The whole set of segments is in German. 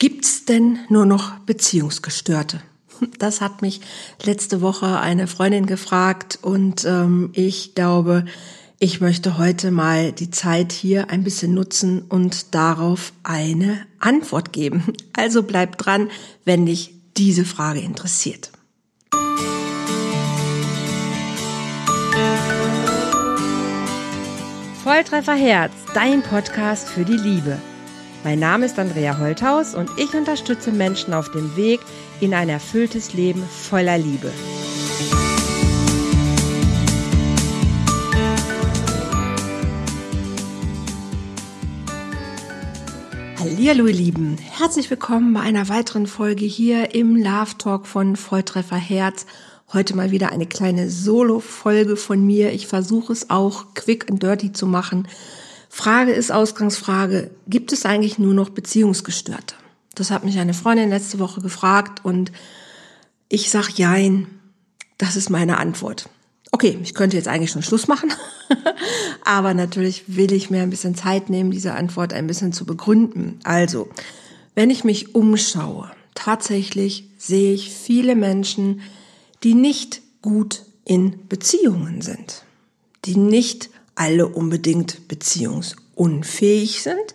Gibt's denn nur noch Beziehungsgestörte? Das hat mich letzte Woche eine Freundin gefragt und ähm, ich glaube, ich möchte heute mal die Zeit hier ein bisschen nutzen und darauf eine Antwort geben. Also bleib dran, wenn dich diese Frage interessiert. Volltreffer Herz, dein Podcast für die Liebe. Mein Name ist Andrea Holthaus und ich unterstütze Menschen auf dem Weg in ein erfülltes Leben voller Liebe. Hallo ihr Lieben, herzlich willkommen bei einer weiteren Folge hier im Love Talk von Volltreffer Herz. Heute mal wieder eine kleine Solo-Folge von mir. Ich versuche es auch quick and dirty zu machen Frage ist Ausgangsfrage, gibt es eigentlich nur noch Beziehungsgestörte? Das hat mich eine Freundin letzte Woche gefragt und ich sag jein. Das ist meine Antwort. Okay, ich könnte jetzt eigentlich schon Schluss machen, aber natürlich will ich mir ein bisschen Zeit nehmen, diese Antwort ein bisschen zu begründen. Also, wenn ich mich umschaue, tatsächlich sehe ich viele Menschen, die nicht gut in Beziehungen sind, die nicht alle unbedingt beziehungsunfähig sind,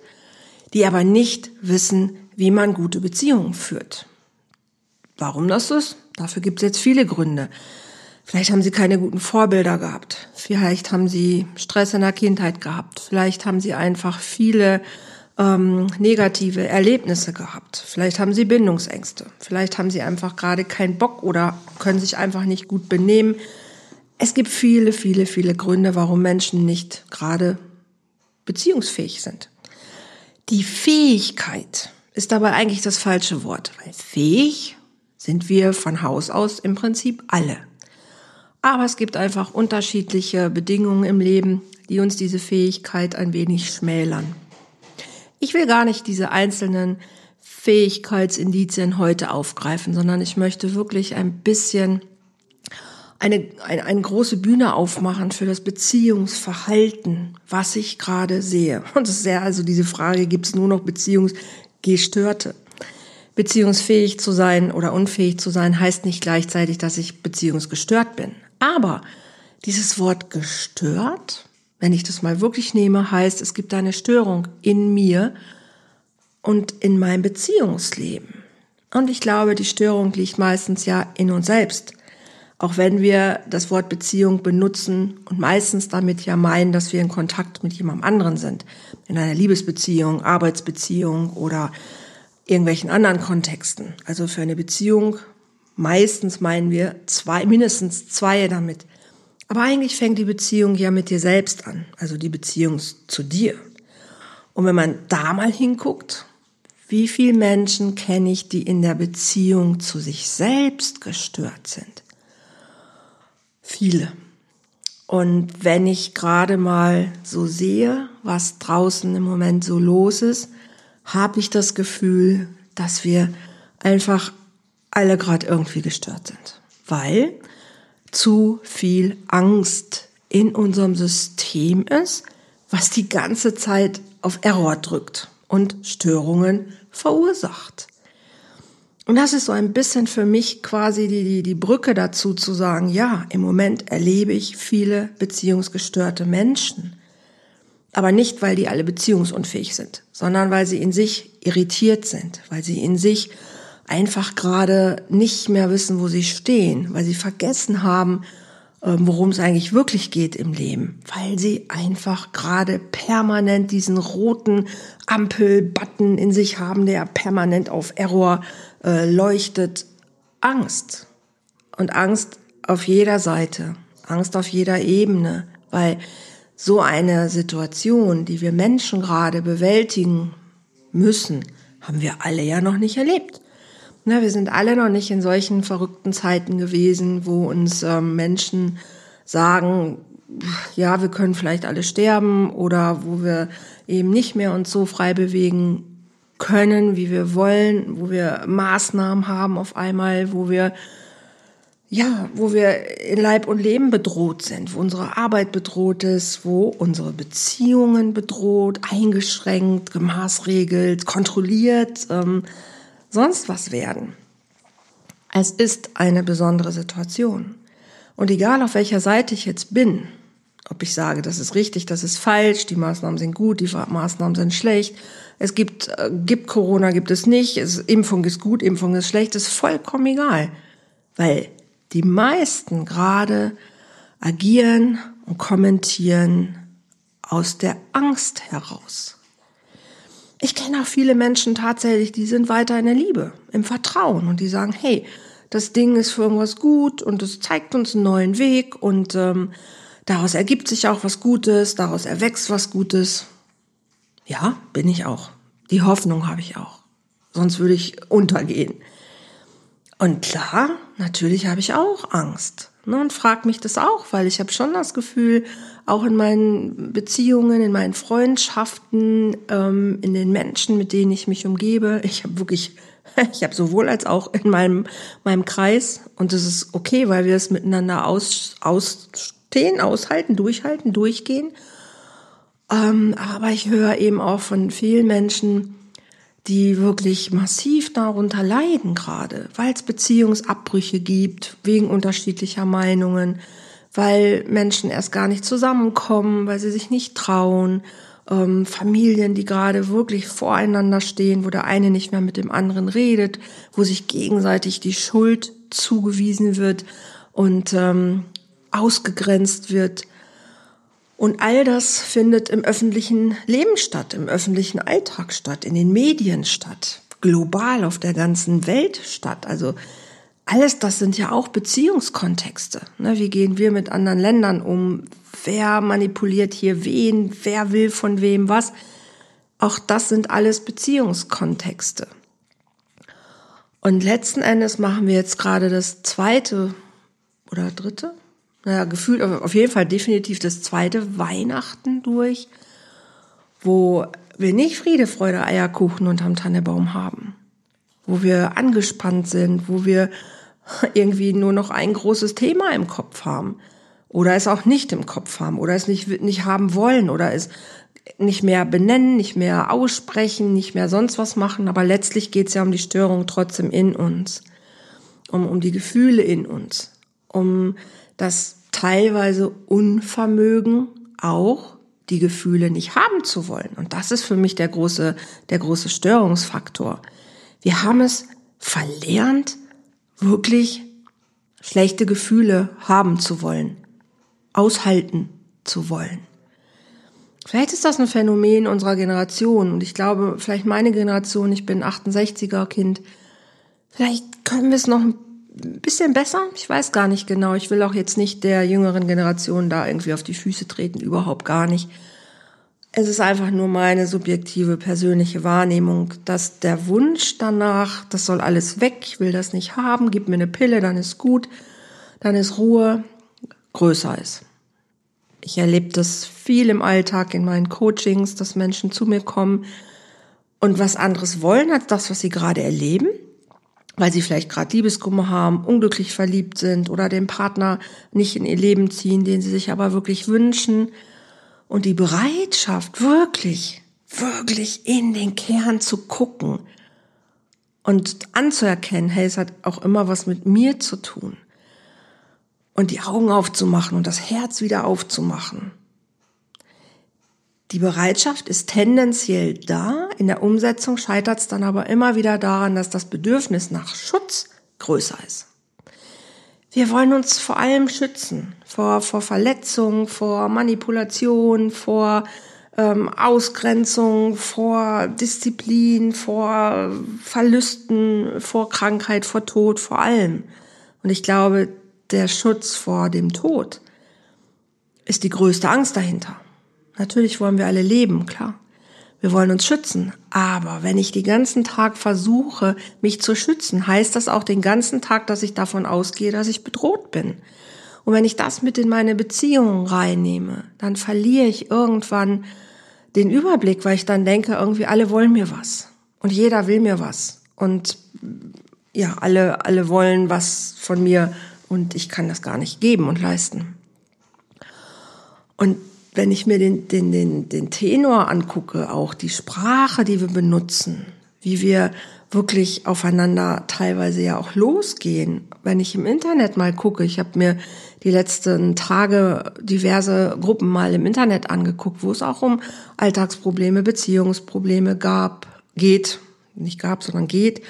die aber nicht wissen, wie man gute Beziehungen führt. Warum das ist? Dafür gibt es jetzt viele Gründe. Vielleicht haben sie keine guten Vorbilder gehabt. Vielleicht haben sie Stress in der Kindheit gehabt. Vielleicht haben sie einfach viele ähm, negative Erlebnisse gehabt. Vielleicht haben sie Bindungsängste. Vielleicht haben sie einfach gerade keinen Bock oder können sich einfach nicht gut benehmen. Es gibt viele, viele, viele Gründe, warum Menschen nicht gerade beziehungsfähig sind. Die Fähigkeit ist dabei eigentlich das falsche Wort, weil fähig sind wir von Haus aus im Prinzip alle. Aber es gibt einfach unterschiedliche Bedingungen im Leben, die uns diese Fähigkeit ein wenig schmälern. Ich will gar nicht diese einzelnen Fähigkeitsindizien heute aufgreifen, sondern ich möchte wirklich ein bisschen eine, eine, eine große Bühne aufmachen für das Beziehungsverhalten, was ich gerade sehe. Und das ist ja also diese Frage, gibt es nur noch Beziehungsgestörte? Beziehungsfähig zu sein oder unfähig zu sein, heißt nicht gleichzeitig, dass ich beziehungsgestört bin. Aber dieses Wort gestört, wenn ich das mal wirklich nehme, heißt, es gibt eine Störung in mir und in meinem Beziehungsleben. Und ich glaube, die Störung liegt meistens ja in uns selbst. Auch wenn wir das Wort Beziehung benutzen und meistens damit ja meinen, dass wir in Kontakt mit jemandem anderen sind. In einer Liebesbeziehung, Arbeitsbeziehung oder irgendwelchen anderen Kontexten. Also für eine Beziehung meistens meinen wir zwei, mindestens zwei damit. Aber eigentlich fängt die Beziehung ja mit dir selbst an. Also die Beziehung zu dir. Und wenn man da mal hinguckt, wie viele Menschen kenne ich, die in der Beziehung zu sich selbst gestört sind? Viele. Und wenn ich gerade mal so sehe, was draußen im Moment so los ist, habe ich das Gefühl, dass wir einfach alle gerade irgendwie gestört sind, weil zu viel Angst in unserem System ist, was die ganze Zeit auf Error drückt und Störungen verursacht. Und das ist so ein bisschen für mich quasi die, die, die Brücke dazu zu sagen, ja, im Moment erlebe ich viele beziehungsgestörte Menschen. Aber nicht, weil die alle beziehungsunfähig sind, sondern weil sie in sich irritiert sind, weil sie in sich einfach gerade nicht mehr wissen, wo sie stehen, weil sie vergessen haben, ähm, worum es eigentlich wirklich geht im Leben, weil sie einfach gerade permanent diesen roten Ampel-Button in sich haben, der permanent auf Error äh, leuchtet. Angst. Und Angst auf jeder Seite, Angst auf jeder Ebene, weil so eine Situation, die wir Menschen gerade bewältigen müssen, haben wir alle ja noch nicht erlebt. Na, wir sind alle noch nicht in solchen verrückten Zeiten gewesen, wo uns ähm, Menschen sagen, ja, wir können vielleicht alle sterben oder wo wir eben nicht mehr uns so frei bewegen können, wie wir wollen, wo wir Maßnahmen haben auf einmal, wo wir ja, wo wir in Leib und Leben bedroht sind, wo unsere Arbeit bedroht ist, wo unsere Beziehungen bedroht, eingeschränkt, gemaßregelt, kontrolliert, ähm, sonst was werden. Es ist eine besondere Situation. Und egal auf welcher Seite ich jetzt bin, ob ich sage, das ist richtig, das ist falsch, die Maßnahmen sind gut, die Maßnahmen sind schlecht, es gibt, äh, gibt Corona, gibt es nicht, es, Impfung ist gut, Impfung ist schlecht, ist vollkommen egal. Weil die meisten gerade agieren und kommentieren aus der Angst heraus. Ich kenne auch viele Menschen tatsächlich, die sind weiter in der Liebe, im Vertrauen und die sagen, hey, das Ding ist für irgendwas gut und es zeigt uns einen neuen Weg und ähm, daraus ergibt sich auch was Gutes, daraus erwächst was Gutes. Ja, bin ich auch. Die Hoffnung habe ich auch. Sonst würde ich untergehen. Und klar, natürlich habe ich auch Angst. Ne, und frage mich das auch, weil ich habe schon das Gefühl, auch in meinen Beziehungen, in meinen Freundschaften, ähm, in den Menschen, mit denen ich mich umgebe, ich habe wirklich, ich habe sowohl als auch in meinem, meinem Kreis, und das ist okay, weil wir es miteinander aus, ausstehen, aushalten, durchhalten, durchgehen. Ähm, aber ich höre eben auch von vielen Menschen, die wirklich massiv darunter leiden gerade, weil es Beziehungsabbrüche gibt wegen unterschiedlicher Meinungen, weil Menschen erst gar nicht zusammenkommen, weil sie sich nicht trauen, ähm, Familien, die gerade wirklich voreinander stehen, wo der eine nicht mehr mit dem anderen redet, wo sich gegenseitig die Schuld zugewiesen wird und ähm, ausgegrenzt wird. Und all das findet im öffentlichen Leben statt, im öffentlichen Alltag statt, in den Medien statt, global auf der ganzen Welt statt. Also alles das sind ja auch Beziehungskontexte. Ne? Wie gehen wir mit anderen Ländern um? Wer manipuliert hier wen? Wer will von wem was? Auch das sind alles Beziehungskontexte. Und letzten Endes machen wir jetzt gerade das zweite oder dritte, naja, gefühlt auf jeden Fall definitiv das zweite Weihnachten durch, wo wir nicht Friede, Freude, Eierkuchen unterm Tannebaum haben, wo wir angespannt sind, wo wir irgendwie nur noch ein großes Thema im Kopf haben oder es auch nicht im Kopf haben oder es nicht, nicht haben wollen oder es nicht mehr benennen, nicht mehr aussprechen, nicht mehr sonst was machen, aber letztlich geht es ja um die Störung trotzdem in uns, um, um die Gefühle in uns, um das teilweise Unvermögen auch die Gefühle nicht haben zu wollen. Und das ist für mich der große, der große Störungsfaktor. Wir haben es verlernt, wirklich schlechte Gefühle haben zu wollen, aushalten zu wollen. Vielleicht ist das ein Phänomen unserer Generation und ich glaube, vielleicht meine Generation, ich bin 68er Kind, vielleicht können wir es noch ein ein bisschen besser. Ich weiß gar nicht genau. Ich will auch jetzt nicht der jüngeren Generation da irgendwie auf die Füße treten, überhaupt gar nicht. Es ist einfach nur meine subjektive persönliche Wahrnehmung, dass der Wunsch danach, das soll alles weg, ich will das nicht haben, gib mir eine Pille, dann ist gut, dann ist Ruhe, größer ist. Ich erlebe das viel im Alltag, in meinen Coachings, dass Menschen zu mir kommen und was anderes wollen als das, was sie gerade erleben weil sie vielleicht gerade Liebeskummer haben, unglücklich verliebt sind oder den Partner nicht in ihr Leben ziehen, den sie sich aber wirklich wünschen. Und die Bereitschaft, wirklich, wirklich in den Kern zu gucken und anzuerkennen, hey, es hat auch immer was mit mir zu tun. Und die Augen aufzumachen und das Herz wieder aufzumachen die Bereitschaft ist tendenziell da, in der Umsetzung scheitert es dann aber immer wieder daran, dass das Bedürfnis nach Schutz größer ist. Wir wollen uns vor allem schützen vor, vor Verletzung, vor Manipulation, vor ähm, Ausgrenzung, vor Disziplin, vor Verlusten, vor Krankheit, vor Tod, vor allem. Und ich glaube, der Schutz vor dem Tod ist die größte Angst dahinter. Natürlich wollen wir alle leben, klar. Wir wollen uns schützen. Aber wenn ich den ganzen Tag versuche, mich zu schützen, heißt das auch den ganzen Tag, dass ich davon ausgehe, dass ich bedroht bin. Und wenn ich das mit in meine Beziehungen reinnehme, dann verliere ich irgendwann den Überblick, weil ich dann denke, irgendwie alle wollen mir was. Und jeder will mir was. Und ja, alle, alle wollen was von mir und ich kann das gar nicht geben und leisten. Und wenn ich mir den, den, den, den Tenor angucke, auch die Sprache, die wir benutzen, wie wir wirklich aufeinander teilweise ja auch losgehen. Wenn ich im Internet mal gucke, ich habe mir die letzten Tage diverse Gruppen mal im Internet angeguckt, wo es auch um Alltagsprobleme, Beziehungsprobleme gab, geht, nicht gab, sondern geht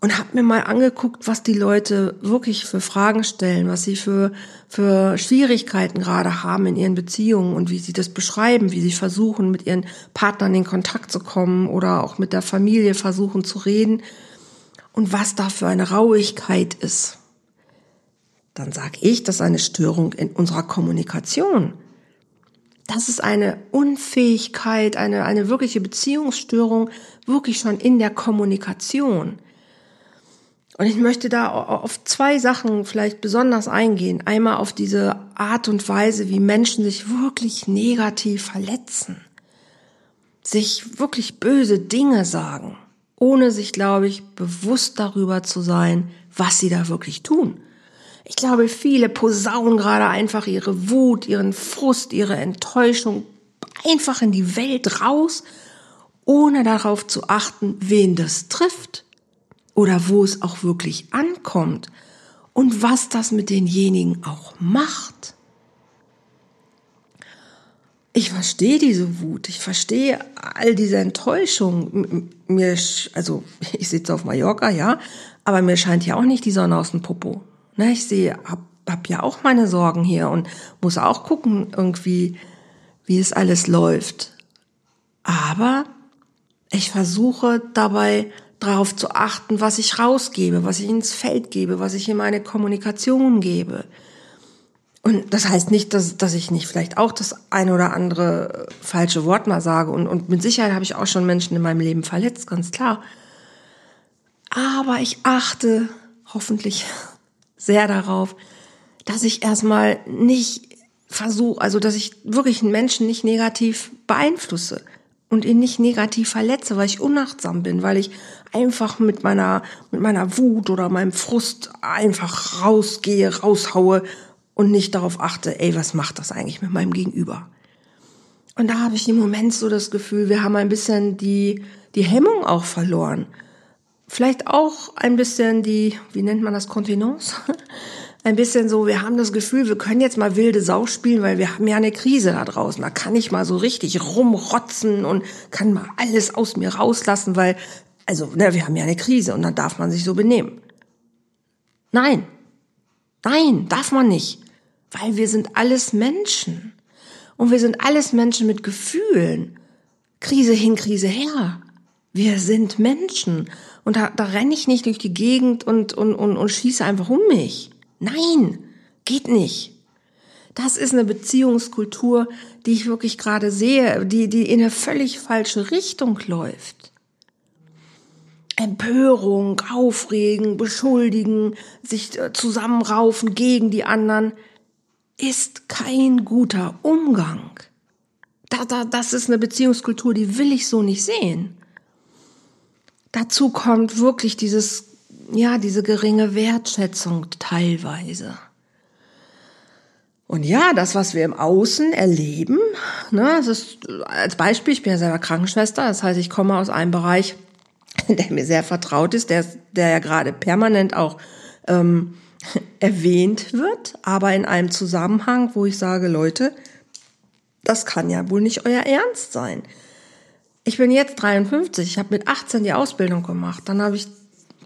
und habe mir mal angeguckt, was die Leute wirklich für Fragen stellen, was sie für, für Schwierigkeiten gerade haben in ihren Beziehungen und wie sie das beschreiben, wie sie versuchen, mit ihren Partnern in Kontakt zu kommen oder auch mit der Familie versuchen zu reden und was da für eine Rauigkeit ist. Dann sage ich, das ist eine Störung in unserer Kommunikation. Das ist eine Unfähigkeit, eine, eine wirkliche Beziehungsstörung, wirklich schon in der Kommunikation. Und ich möchte da auf zwei Sachen vielleicht besonders eingehen. Einmal auf diese Art und Weise, wie Menschen sich wirklich negativ verletzen, sich wirklich böse Dinge sagen, ohne sich, glaube ich, bewusst darüber zu sein, was sie da wirklich tun. Ich glaube, viele posaunen gerade einfach ihre Wut, ihren Frust, ihre Enttäuschung einfach in die Welt raus, ohne darauf zu achten, wen das trifft oder wo es auch wirklich ankommt und was das mit denjenigen auch macht. Ich verstehe diese Wut, ich verstehe all diese Enttäuschung. Mir, also ich sitze auf Mallorca, ja, aber mir scheint ja auch nicht die Sonne aus dem Popo. Ne, ich sehe, hab, hab ja auch meine Sorgen hier und muss auch gucken irgendwie, wie es alles läuft. Aber ich versuche dabei darauf zu achten, was ich rausgebe, was ich ins Feld gebe, was ich in meine Kommunikation gebe. Und das heißt nicht, dass, dass ich nicht vielleicht auch das eine oder andere falsche Wort mal sage. Und, und mit Sicherheit habe ich auch schon Menschen in meinem Leben verletzt, ganz klar. Aber ich achte hoffentlich sehr darauf, dass ich erstmal nicht versuche, also dass ich wirklich einen Menschen nicht negativ beeinflusse und ihn nicht negativ verletze, weil ich unachtsam bin, weil ich einfach mit meiner, mit meiner Wut oder meinem Frust einfach rausgehe, raushaue und nicht darauf achte, ey, was macht das eigentlich mit meinem Gegenüber? Und da habe ich im Moment so das Gefühl, wir haben ein bisschen die, die Hemmung auch verloren. Vielleicht auch ein bisschen die, wie nennt man das, Kontinence? ein bisschen so, wir haben das Gefühl, wir können jetzt mal wilde Sau spielen, weil wir haben ja eine Krise da draußen. Da kann ich mal so richtig rumrotzen und kann mal alles aus mir rauslassen, weil, also, ne, wir haben ja eine Krise und dann darf man sich so benehmen. Nein. Nein, darf man nicht. Weil wir sind alles Menschen. Und wir sind alles Menschen mit Gefühlen. Krise hin, Krise her. Wir sind Menschen. Und da, da renne ich nicht durch die Gegend und, und, und, und schieße einfach um mich. Nein, geht nicht. Das ist eine Beziehungskultur, die ich wirklich gerade sehe, die, die in eine völlig falsche Richtung läuft. Empörung, Aufregen, Beschuldigen, sich äh, zusammenraufen gegen die anderen, ist kein guter Umgang. Da, da, das ist eine Beziehungskultur, die will ich so nicht sehen. Dazu kommt wirklich dieses ja, diese geringe Wertschätzung teilweise. Und ja, das, was wir im Außen erleben, ne, das ist als Beispiel, ich bin ja selber Krankenschwester, das heißt, ich komme aus einem Bereich, der mir sehr vertraut ist, der, der ja gerade permanent auch ähm, erwähnt wird, aber in einem Zusammenhang, wo ich sage, Leute, das kann ja wohl nicht euer Ernst sein. Ich bin jetzt 53, ich habe mit 18 die Ausbildung gemacht, dann habe ich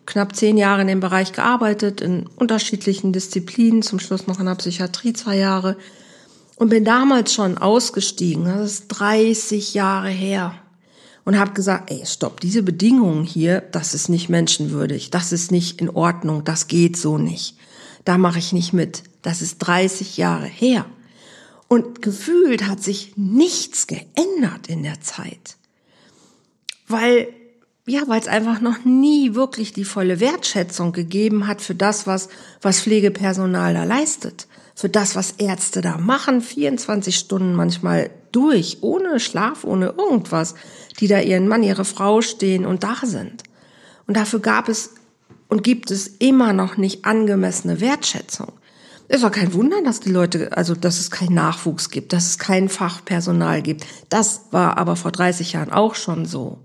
knapp zehn Jahre in dem Bereich gearbeitet, in unterschiedlichen Disziplinen, zum Schluss noch in der Psychiatrie zwei Jahre. Und bin damals schon ausgestiegen, das ist 30 Jahre her und habe gesagt, ey, stopp, diese Bedingungen hier, das ist nicht menschenwürdig, das ist nicht in Ordnung, das geht so nicht. Da mache ich nicht mit. Das ist 30 Jahre her. Und gefühlt hat sich nichts geändert in der Zeit. Weil ja, weil es einfach noch nie wirklich die volle Wertschätzung gegeben hat für das, was, was Pflegepersonal da leistet. Für das, was Ärzte da machen, 24 Stunden manchmal durch, ohne Schlaf, ohne irgendwas, die da ihren Mann, ihre Frau stehen und da sind. Und dafür gab es und gibt es immer noch nicht angemessene Wertschätzung. Es war kein Wunder, dass die Leute, also dass es keinen Nachwuchs gibt, dass es kein Fachpersonal gibt. Das war aber vor 30 Jahren auch schon so.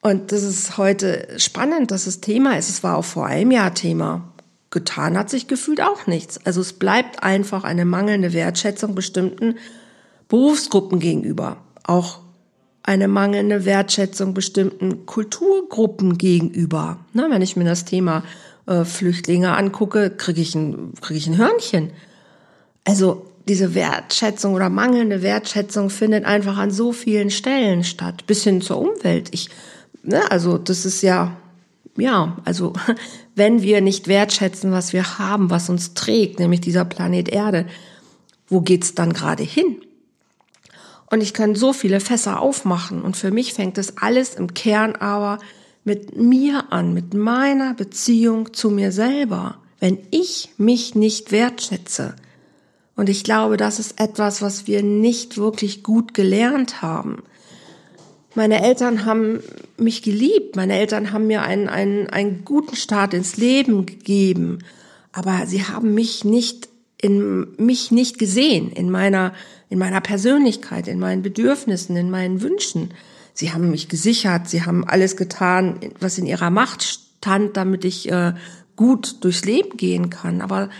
Und das ist heute spannend, dass es Thema ist. Es war auch vor einem Jahr Thema. Getan hat sich gefühlt auch nichts. Also es bleibt einfach eine mangelnde Wertschätzung bestimmten Berufsgruppen gegenüber. Auch eine mangelnde Wertschätzung bestimmten Kulturgruppen gegenüber. Na, wenn ich mir das Thema äh, Flüchtlinge angucke, kriege ich, ein, krieg ich ein Hörnchen. Also diese Wertschätzung oder mangelnde Wertschätzung findet einfach an so vielen Stellen statt, bis hin zur Umwelt. Ich, ne, also das ist ja, ja, also wenn wir nicht wertschätzen, was wir haben, was uns trägt, nämlich dieser Planet Erde, wo geht's dann gerade hin? Und ich kann so viele Fässer aufmachen. Und für mich fängt es alles im Kern aber mit mir an, mit meiner Beziehung zu mir selber. Wenn ich mich nicht wertschätze, und ich glaube, das ist etwas, was wir nicht wirklich gut gelernt haben. Meine Eltern haben mich geliebt, meine Eltern haben mir einen, einen, einen guten Start ins Leben gegeben, aber sie haben mich nicht in mich nicht gesehen, in meiner, in meiner Persönlichkeit, in meinen Bedürfnissen, in meinen Wünschen. Sie haben mich gesichert, sie haben alles getan, was in ihrer Macht stand, damit ich äh, gut durchs Leben gehen kann. Aber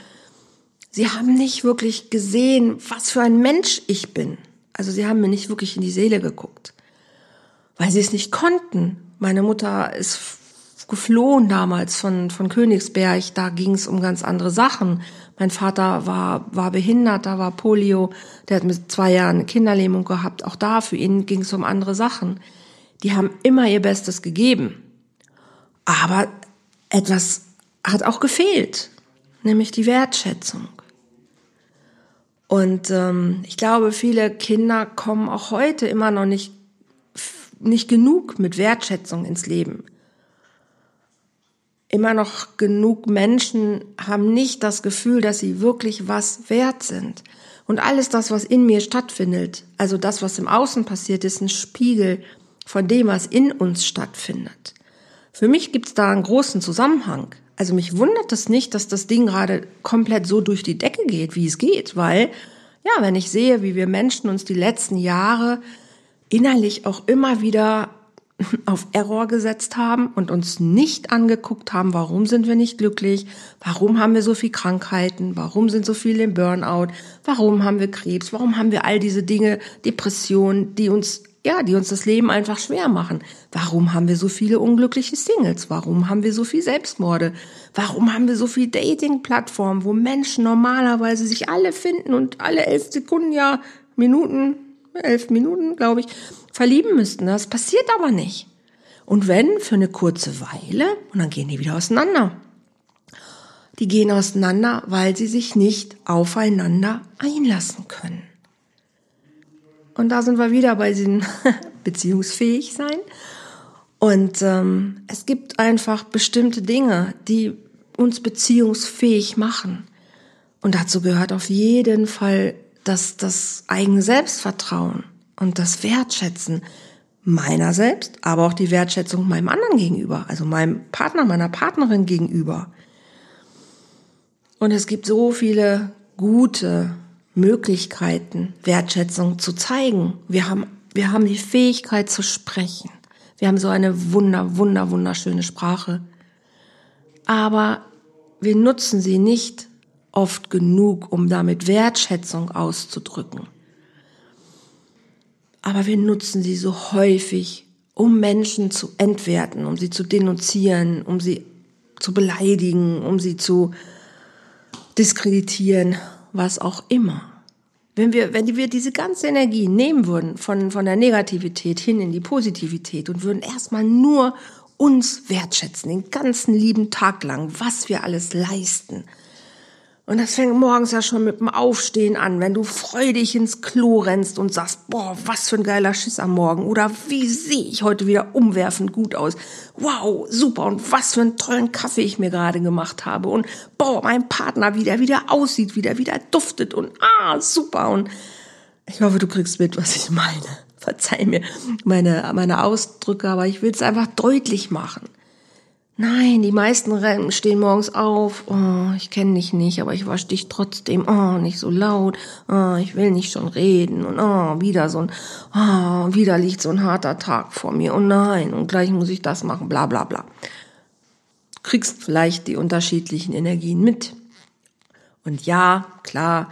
sie haben nicht wirklich gesehen, was für ein Mensch ich bin. Also sie haben mir nicht wirklich in die Seele geguckt, weil sie es nicht konnten. Meine Mutter ist geflohen damals von, von Königsberg, da ging es um ganz andere Sachen. Mein Vater war, war behindert, da war Polio, der hat mit zwei Jahren Kinderlähmung gehabt. Auch da, für ihn ging es um andere Sachen. Die haben immer ihr Bestes gegeben. Aber etwas hat auch gefehlt, nämlich die Wertschätzung. Und ähm, ich glaube, viele Kinder kommen auch heute immer noch nicht, nicht genug mit Wertschätzung ins Leben immer noch genug Menschen haben nicht das Gefühl, dass sie wirklich was wert sind. Und alles das, was in mir stattfindet, also das, was im Außen passiert, ist ein Spiegel von dem, was in uns stattfindet. Für mich gibt es da einen großen Zusammenhang. Also mich wundert es nicht, dass das Ding gerade komplett so durch die Decke geht, wie es geht, weil, ja, wenn ich sehe, wie wir Menschen uns die letzten Jahre innerlich auch immer wieder auf Error gesetzt haben und uns nicht angeguckt haben, warum sind wir nicht glücklich, warum haben wir so viel Krankheiten, warum sind so viele im Burnout, warum haben wir Krebs, warum haben wir all diese Dinge, Depressionen, die uns ja, die uns das Leben einfach schwer machen. Warum haben wir so viele unglückliche Singles? Warum haben wir so viel Selbstmorde? Warum haben wir so viel Dating-Plattformen, wo Menschen normalerweise sich alle finden und alle elf Sekunden, ja, Minuten, elf Minuten, glaube ich, verlieben müssten. Das passiert aber nicht. Und wenn, für eine kurze Weile, und dann gehen die wieder auseinander. Die gehen auseinander, weil sie sich nicht aufeinander einlassen können. Und da sind wir wieder bei diesem beziehungsfähig sein. Und ähm, es gibt einfach bestimmte Dinge, die uns beziehungsfähig machen. Und dazu gehört auf jeden Fall das, das eigene Selbstvertrauen und das Wertschätzen meiner selbst, aber auch die Wertschätzung meinem anderen gegenüber, also meinem Partner, meiner Partnerin gegenüber. Und es gibt so viele gute Möglichkeiten, Wertschätzung zu zeigen. Wir haben, wir haben die Fähigkeit zu sprechen. Wir haben so eine wunder, wunder, wunderschöne Sprache. Aber wir nutzen sie nicht oft genug, um damit Wertschätzung auszudrücken aber wir nutzen sie so häufig, um Menschen zu entwerten, um sie zu denunzieren, um sie zu beleidigen, um sie zu diskreditieren, was auch immer. Wenn wir, wenn wir diese ganze Energie nehmen würden von, von der Negativität hin in die Positivität und würden erstmal nur uns wertschätzen, den ganzen lieben Tag lang, was wir alles leisten, und das fängt morgens ja schon mit dem Aufstehen an, wenn du freudig ins Klo rennst und sagst, boah, was für ein geiler Schiss am Morgen. Oder wie sehe ich heute wieder umwerfend gut aus. Wow, super. Und was für einen tollen Kaffee ich mir gerade gemacht habe. Und boah, mein Partner, wie der wieder aussieht, wie der wieder duftet. Und ah, super. Und ich hoffe, du kriegst mit, was ich meine. Verzeih mir meine, meine Ausdrücke, aber ich will es einfach deutlich machen. Nein, die meisten stehen morgens auf. Oh, ich kenne dich nicht, aber ich wasche dich trotzdem. Oh, nicht so laut. Oh, ich will nicht schon reden. Und oh, wieder so ein, oh, wieder liegt so ein harter Tag vor mir. Oh nein, und gleich muss ich das machen. Bla bla bla. kriegst vielleicht die unterschiedlichen Energien mit. Und ja, klar,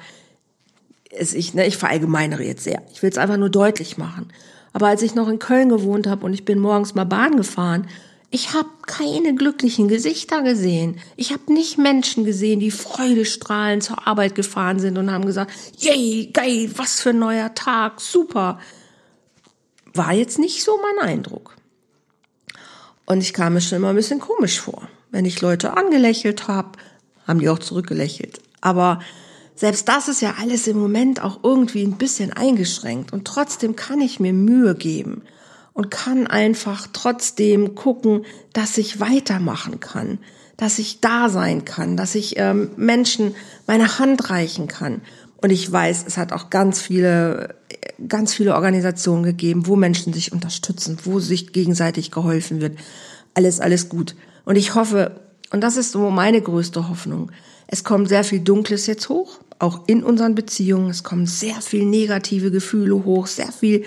es, ich, ne, ich verallgemeinere jetzt sehr. Ich will es einfach nur deutlich machen. Aber als ich noch in Köln gewohnt habe und ich bin morgens mal Bahn gefahren, ich habe keine glücklichen Gesichter gesehen. Ich habe nicht Menschen gesehen, die freudestrahlend zur Arbeit gefahren sind und haben gesagt, yay, geil, was für ein neuer Tag, super. War jetzt nicht so mein Eindruck. Und ich kam mir schon immer ein bisschen komisch vor. Wenn ich Leute angelächelt habe, haben die auch zurückgelächelt. Aber selbst das ist ja alles im Moment auch irgendwie ein bisschen eingeschränkt. Und trotzdem kann ich mir Mühe geben und kann einfach trotzdem gucken, dass ich weitermachen kann, dass ich da sein kann, dass ich ähm, Menschen meine Hand reichen kann. Und ich weiß, es hat auch ganz viele, ganz viele Organisationen gegeben, wo Menschen sich unterstützen, wo sich gegenseitig geholfen wird. Alles, alles gut. Und ich hoffe, und das ist so meine größte Hoffnung, es kommt sehr viel Dunkles jetzt hoch, auch in unseren Beziehungen. Es kommen sehr viel negative Gefühle hoch, sehr viel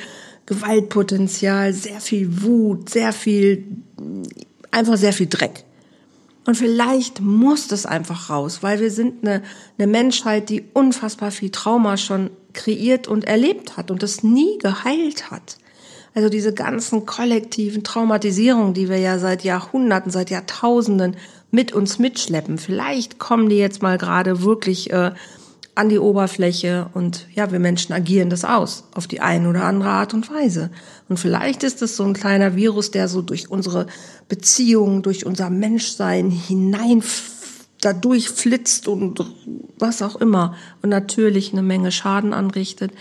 Gewaltpotenzial, sehr viel Wut, sehr viel, einfach sehr viel Dreck. Und vielleicht muss das einfach raus, weil wir sind eine, eine Menschheit, die unfassbar viel Trauma schon kreiert und erlebt hat und das nie geheilt hat. Also diese ganzen kollektiven Traumatisierungen, die wir ja seit Jahrhunderten, seit Jahrtausenden mit uns mitschleppen, vielleicht kommen die jetzt mal gerade wirklich äh, an die Oberfläche und ja, wir Menschen agieren das aus auf die eine oder andere Art und Weise. Und vielleicht ist es so ein kleiner Virus, der so durch unsere Beziehungen, durch unser Menschsein hinein dadurch flitzt und was auch immer und natürlich eine Menge Schaden anrichtet,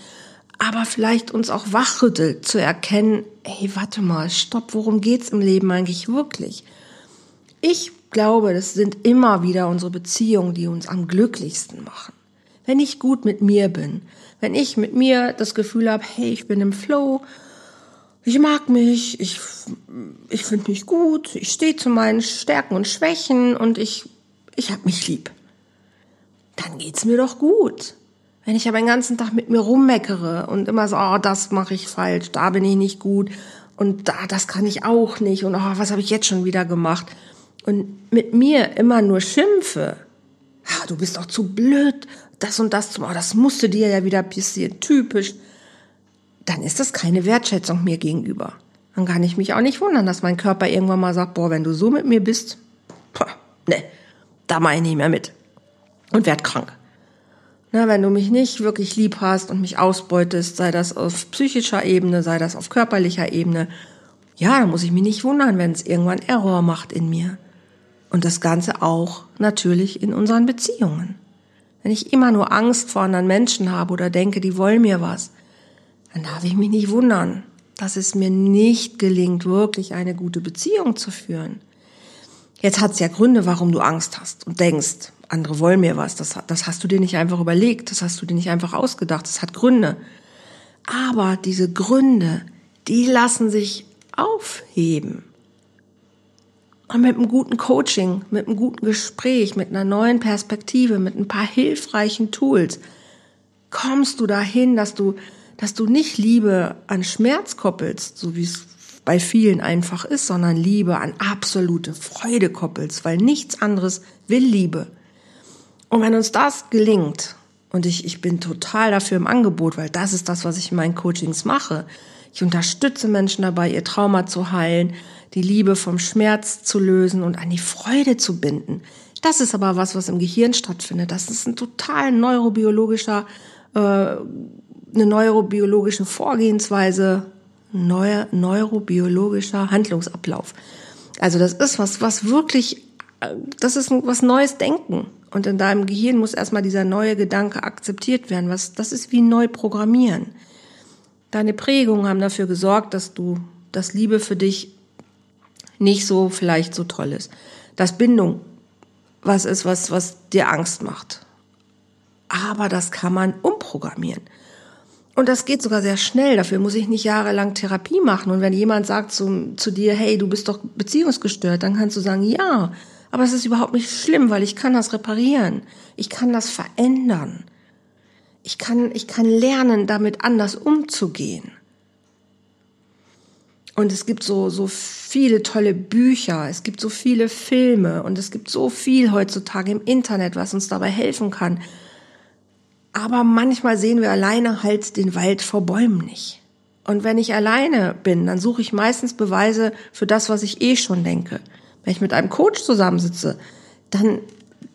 aber vielleicht uns auch wachrüttelt zu erkennen, hey, warte mal, stopp, worum geht's im Leben eigentlich wirklich? Ich glaube, das sind immer wieder unsere Beziehungen, die uns am glücklichsten machen wenn ich gut mit mir bin, wenn ich mit mir das Gefühl habe, hey, ich bin im Flow, ich mag mich, ich, ich finde mich gut, ich stehe zu meinen Stärken und Schwächen und ich, ich habe mich lieb. Dann geht's mir doch gut. Wenn ich aber den ganzen Tag mit mir rummeckere und immer so, oh, das mache ich falsch, da bin ich nicht gut und da, das kann ich auch nicht und oh, was habe ich jetzt schon wieder gemacht und mit mir immer nur schimpfe, ah, du bist doch zu blöd, das und das, oh, das musste dir ja wieder passieren, typisch, dann ist das keine Wertschätzung mir gegenüber. Dann kann ich mich auch nicht wundern, dass mein Körper irgendwann mal sagt, boah, wenn du so mit mir bist, poh, ne, da mache ich nicht mehr mit. Und werd krank. Na, wenn du mich nicht wirklich lieb hast und mich ausbeutest, sei das auf psychischer Ebene, sei das auf körperlicher Ebene, ja, dann muss ich mich nicht wundern, wenn es irgendwann Error macht in mir. Und das Ganze auch natürlich in unseren Beziehungen. Wenn ich immer nur Angst vor anderen Menschen habe oder denke, die wollen mir was, dann darf ich mich nicht wundern, dass es mir nicht gelingt, wirklich eine gute Beziehung zu führen. Jetzt hat es ja Gründe, warum du Angst hast und denkst, andere wollen mir was. Das, das hast du dir nicht einfach überlegt, das hast du dir nicht einfach ausgedacht, das hat Gründe. Aber diese Gründe, die lassen sich aufheben. Und mit einem guten Coaching, mit einem guten Gespräch, mit einer neuen Perspektive, mit ein paar hilfreichen Tools kommst du dahin, dass du, dass du nicht Liebe an Schmerz koppelst, so wie es bei vielen einfach ist, sondern Liebe an absolute Freude koppelst, weil nichts anderes will Liebe. Und wenn uns das gelingt, und ich, ich bin total dafür im Angebot, weil das ist das, was ich in meinen Coachings mache. Ich unterstütze Menschen dabei, ihr Trauma zu heilen, die Liebe vom Schmerz zu lösen und an die Freude zu binden. Das ist aber was, was im Gehirn stattfindet. Das ist ein total neurobiologischer, äh, eine neurobiologische Vorgehensweise, neuer neurobiologischer Handlungsablauf. Also das ist was, was wirklich, äh, das ist was Neues Denken. Und in deinem Gehirn muss erstmal dieser neue Gedanke akzeptiert werden. Was, das ist wie neu programmieren. Deine Prägungen haben dafür gesorgt, dass du, dass Liebe für dich nicht so vielleicht so toll ist. Dass Bindung was ist, was, was dir Angst macht. Aber das kann man umprogrammieren. Und das geht sogar sehr schnell. Dafür muss ich nicht jahrelang Therapie machen. Und wenn jemand sagt zu, zu dir, hey, du bist doch beziehungsgestört, dann kannst du sagen, ja, aber es ist überhaupt nicht schlimm, weil ich kann das reparieren. Ich kann das verändern. Ich kann, ich kann lernen, damit anders umzugehen. Und es gibt so, so viele tolle Bücher, es gibt so viele Filme und es gibt so viel heutzutage im Internet, was uns dabei helfen kann. Aber manchmal sehen wir alleine halt den Wald vor Bäumen nicht. Und wenn ich alleine bin, dann suche ich meistens Beweise für das, was ich eh schon denke. Wenn ich mit einem Coach zusammensitze, dann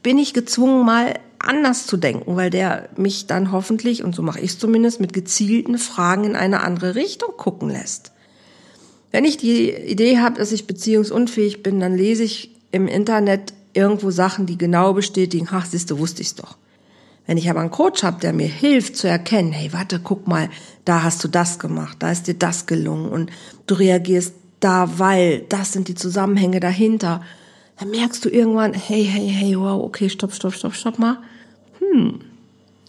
bin ich gezwungen, mal anders zu denken, weil der mich dann hoffentlich, und so mache ich es zumindest, mit gezielten Fragen in eine andere Richtung gucken lässt. Wenn ich die Idee habe, dass ich beziehungsunfähig bin, dann lese ich im Internet irgendwo Sachen, die genau bestätigen, ach, siehste, wusste ich's doch. Wenn ich aber einen Coach habe, der mir hilft zu erkennen, hey, warte, guck mal, da hast du das gemacht, da ist dir das gelungen und du reagierst da, weil das sind die Zusammenhänge dahinter. Dann merkst du irgendwann, hey, hey, hey, wow, okay, stopp, stopp, stopp, stopp mal. Hm,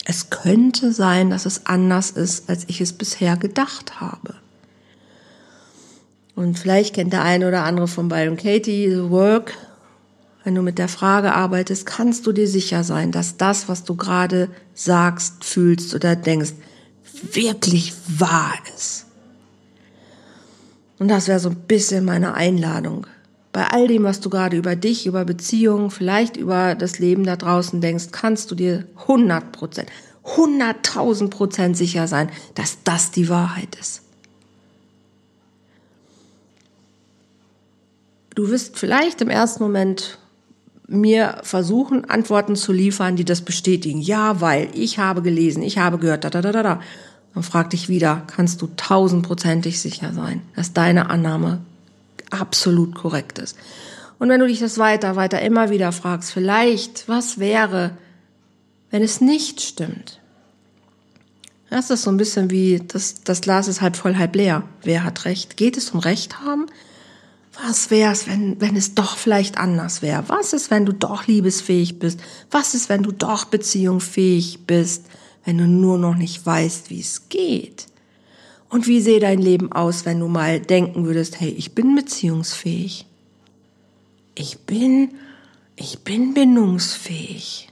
es könnte sein, dass es anders ist, als ich es bisher gedacht habe. Und vielleicht kennt der eine oder andere von Byron Katie, The Work. Wenn du mit der Frage arbeitest, kannst du dir sicher sein, dass das, was du gerade sagst, fühlst oder denkst, wirklich wahr ist. Und das wäre so ein bisschen meine Einladung. Bei all dem, was du gerade über dich, über Beziehungen, vielleicht über das Leben da draußen denkst, kannst du dir 100 Prozent, 100.000 Prozent sicher sein, dass das die Wahrheit ist. Du wirst vielleicht im ersten Moment mir versuchen, Antworten zu liefern, die das bestätigen. Ja, weil ich habe gelesen, ich habe gehört, da, da, da, da, da. Dann frag dich wieder, kannst du tausendprozentig sicher sein, dass deine Annahme absolut korrekt ist. Und wenn du dich das weiter, weiter immer wieder fragst, vielleicht, was wäre, wenn es nicht stimmt? Das ist so ein bisschen wie, das, das Glas ist halb voll, halb leer. Wer hat Recht? Geht es um Recht haben? Was wär's, wenn, wenn es doch vielleicht anders wäre? Was ist, wenn du doch liebesfähig bist? Was ist, wenn du doch beziehungsfähig bist? wenn du nur noch nicht weißt, wie es geht? Und wie sähe dein Leben aus, wenn du mal denken würdest, hey, ich bin beziehungsfähig. Ich bin, ich bin bindungsfähig.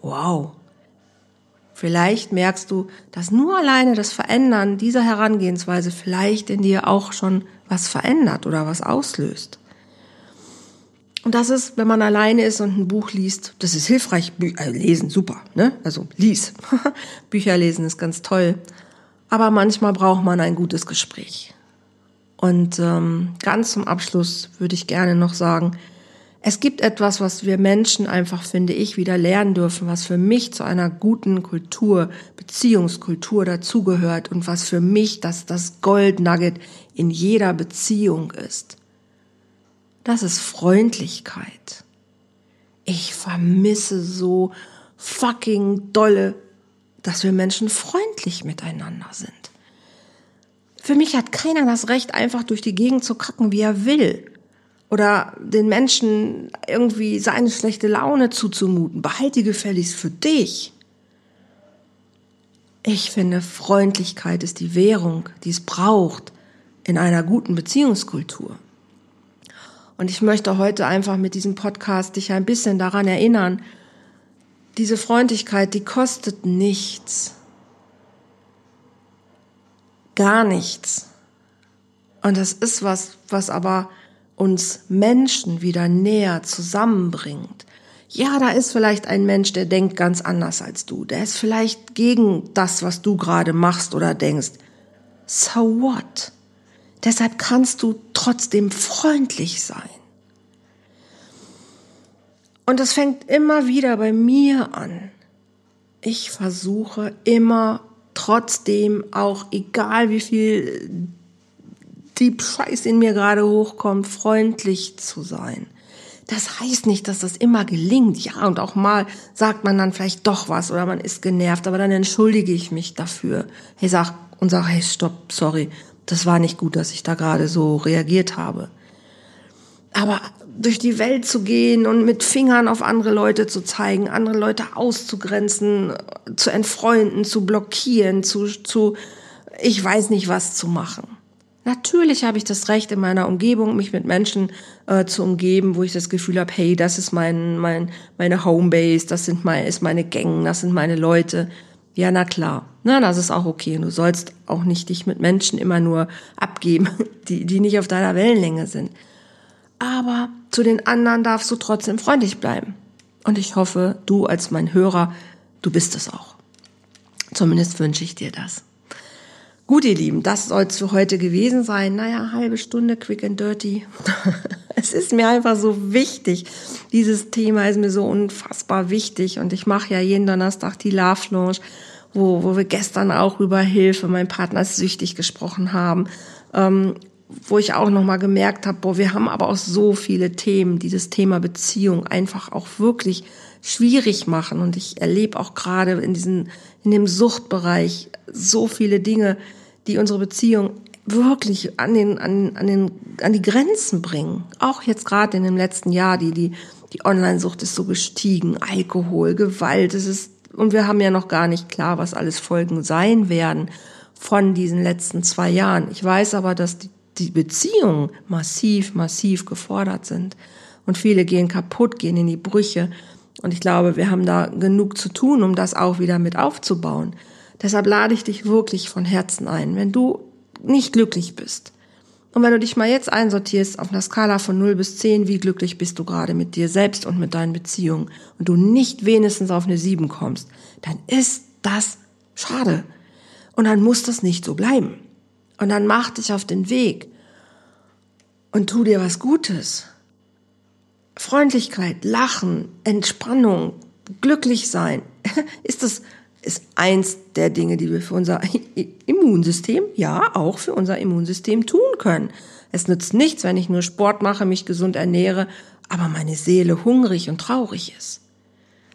Wow. Vielleicht merkst du, dass nur alleine das Verändern dieser Herangehensweise vielleicht in dir auch schon was verändert oder was auslöst. Und das ist, wenn man alleine ist und ein Buch liest, das ist hilfreich. Bü äh, lesen, super, ne? Also lies. Bücher lesen ist ganz toll. Aber manchmal braucht man ein gutes Gespräch. Und ähm, ganz zum Abschluss würde ich gerne noch sagen, es gibt etwas, was wir Menschen einfach, finde ich, wieder lernen dürfen, was für mich zu einer guten Kultur, Beziehungskultur dazugehört und was für mich das, das Gold in jeder Beziehung ist das ist Freundlichkeit. Ich vermisse so fucking dolle, dass wir Menschen freundlich miteinander sind. Für mich hat keiner das Recht, einfach durch die Gegend zu kacken, wie er will. Oder den Menschen irgendwie seine schlechte Laune zuzumuten. Behalte die gefälligst für dich. Ich finde, Freundlichkeit ist die Währung, die es braucht in einer guten Beziehungskultur. Und ich möchte heute einfach mit diesem Podcast dich ein bisschen daran erinnern, diese Freundlichkeit, die kostet nichts. Gar nichts. Und das ist was, was aber uns Menschen wieder näher zusammenbringt. Ja, da ist vielleicht ein Mensch, der denkt ganz anders als du. Der ist vielleicht gegen das, was du gerade machst oder denkst. So what? Deshalb kannst du trotzdem freundlich sein. Und das fängt immer wieder bei mir an. Ich versuche immer trotzdem auch, egal wie viel die Scheiß in mir gerade hochkommt, freundlich zu sein. Das heißt nicht, dass das immer gelingt. Ja, und auch mal sagt man dann vielleicht doch was oder man ist genervt, aber dann entschuldige ich mich dafür. Hey, sag und sag, hey, stopp, sorry, das war nicht gut, dass ich da gerade so reagiert habe. Aber durch die Welt zu gehen und mit Fingern auf andere Leute zu zeigen, andere Leute auszugrenzen, zu entfreunden, zu blockieren, zu, zu ich weiß nicht was zu machen. Natürlich habe ich das Recht, in meiner Umgebung mich mit Menschen äh, zu umgeben, wo ich das Gefühl habe, hey, das ist mein, mein, meine Homebase, das sind mein, ist meine Gang, das sind meine Leute. Ja, na klar, na, das ist auch okay. Du sollst auch nicht dich mit Menschen immer nur abgeben, die, die nicht auf deiner Wellenlänge sind. Aber zu den anderen darfst du trotzdem freundlich bleiben. Und ich hoffe, du als mein Hörer, du bist es auch. Zumindest wünsche ich dir das. Gut, ihr Lieben, das soll es für heute gewesen sein. Naja, halbe Stunde, quick and dirty. es ist mir einfach so wichtig. Dieses Thema ist mir so unfassbar wichtig. Und ich mache ja jeden Donnerstag die Love Lounge, wo, wo wir gestern auch über Hilfe, mein Partner ist süchtig gesprochen haben. Ähm, wo ich auch nochmal gemerkt habe, boah, wir haben aber auch so viele Themen, die das Thema Beziehung einfach auch wirklich schwierig machen. Und ich erlebe auch gerade in diesem, in dem Suchtbereich so viele Dinge, die unsere Beziehung wirklich an den, an, an den, an die Grenzen bringen. Auch jetzt gerade in dem letzten Jahr, die, die, die Online-Sucht ist so gestiegen. Alkohol, Gewalt, es ist, und wir haben ja noch gar nicht klar, was alles Folgen sein werden von diesen letzten zwei Jahren. Ich weiß aber, dass die, die Beziehungen massiv, massiv gefordert sind. Und viele gehen kaputt, gehen in die Brüche. Und ich glaube, wir haben da genug zu tun, um das auch wieder mit aufzubauen. Deshalb lade ich dich wirklich von Herzen ein, wenn du nicht glücklich bist. Und wenn du dich mal jetzt einsortierst auf einer Skala von 0 bis 10, wie glücklich bist du gerade mit dir selbst und mit deinen Beziehungen und du nicht wenigstens auf eine 7 kommst, dann ist das schade. Und dann muss das nicht so bleiben. Und dann mach dich auf den Weg und tu dir was Gutes. Freundlichkeit, Lachen, Entspannung, glücklich sein. Ist das ist eins der Dinge, die wir für unser Immunsystem, ja, auch für unser Immunsystem tun können. Es nützt nichts, wenn ich nur Sport mache, mich gesund ernähre, aber meine Seele hungrig und traurig ist.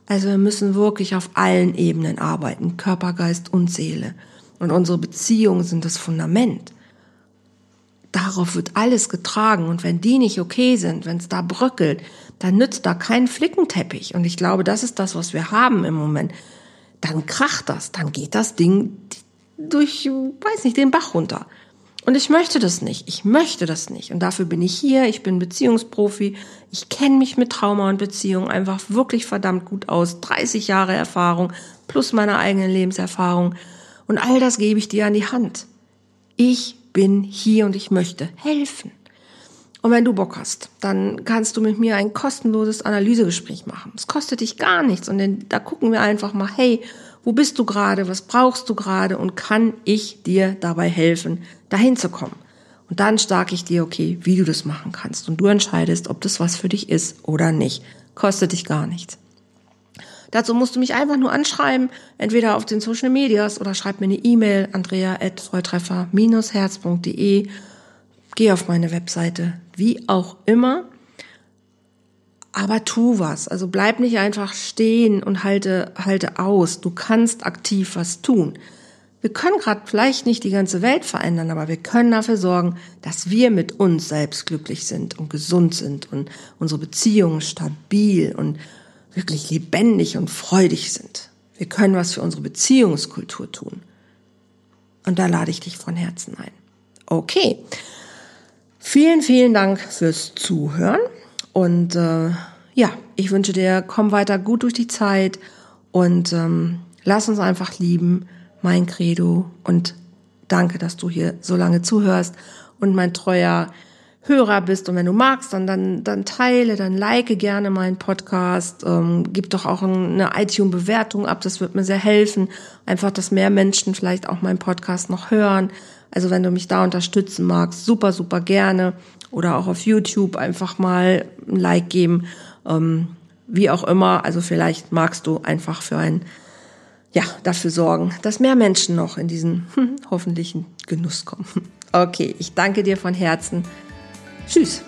Also wir müssen wirklich auf allen Ebenen arbeiten, Körper, Geist und Seele. Und unsere Beziehungen sind das Fundament. Darauf wird alles getragen. Und wenn die nicht okay sind, wenn es da bröckelt, dann nützt da kein Flickenteppich. Und ich glaube, das ist das, was wir haben im Moment dann kracht das, dann geht das Ding durch, weiß nicht, den Bach runter. Und ich möchte das nicht. Ich möchte das nicht. Und dafür bin ich hier. Ich bin Beziehungsprofi. Ich kenne mich mit Trauma und Beziehung einfach wirklich verdammt gut aus. 30 Jahre Erfahrung plus meine eigene Lebenserfahrung. Und all das gebe ich dir an die Hand. Ich bin hier und ich möchte helfen. Und wenn du Bock hast, dann kannst du mit mir ein kostenloses Analysegespräch machen. Es kostet dich gar nichts. Und dann, da gucken wir einfach mal, hey, wo bist du gerade? Was brauchst du gerade? Und kann ich dir dabei helfen, dahin zu kommen? Und dann sage ich dir, okay, wie du das machen kannst. Und du entscheidest, ob das was für dich ist oder nicht. Kostet dich gar nichts. Dazu musst du mich einfach nur anschreiben, entweder auf den Social Medias oder schreib mir eine E-Mail, andrea.volltreffer-herz.de geh auf meine Webseite, wie auch immer. Aber tu was. Also bleib nicht einfach stehen und halte, halte aus. Du kannst aktiv was tun. Wir können gerade vielleicht nicht die ganze Welt verändern, aber wir können dafür sorgen, dass wir mit uns selbst glücklich sind und gesund sind und unsere Beziehungen stabil und wirklich lebendig und freudig sind. Wir können was für unsere Beziehungskultur tun. Und da lade ich dich von Herzen ein. Okay. Vielen, vielen Dank fürs Zuhören und äh, ja, ich wünsche dir, komm weiter gut durch die Zeit und ähm, lass uns einfach lieben, mein Credo und danke, dass du hier so lange zuhörst und mein treuer Hörer bist und wenn du magst, dann, dann, dann teile, dann like gerne meinen Podcast, ähm, gib doch auch eine iTunes-Bewertung ab, das wird mir sehr helfen, einfach, dass mehr Menschen vielleicht auch meinen Podcast noch hören also wenn du mich da unterstützen magst, super, super gerne. Oder auch auf YouTube einfach mal ein Like geben. Ähm, wie auch immer. Also vielleicht magst du einfach für ein, ja, dafür sorgen, dass mehr Menschen noch in diesen hm, hoffentlichen Genuss kommen. Okay, ich danke dir von Herzen. Tschüss.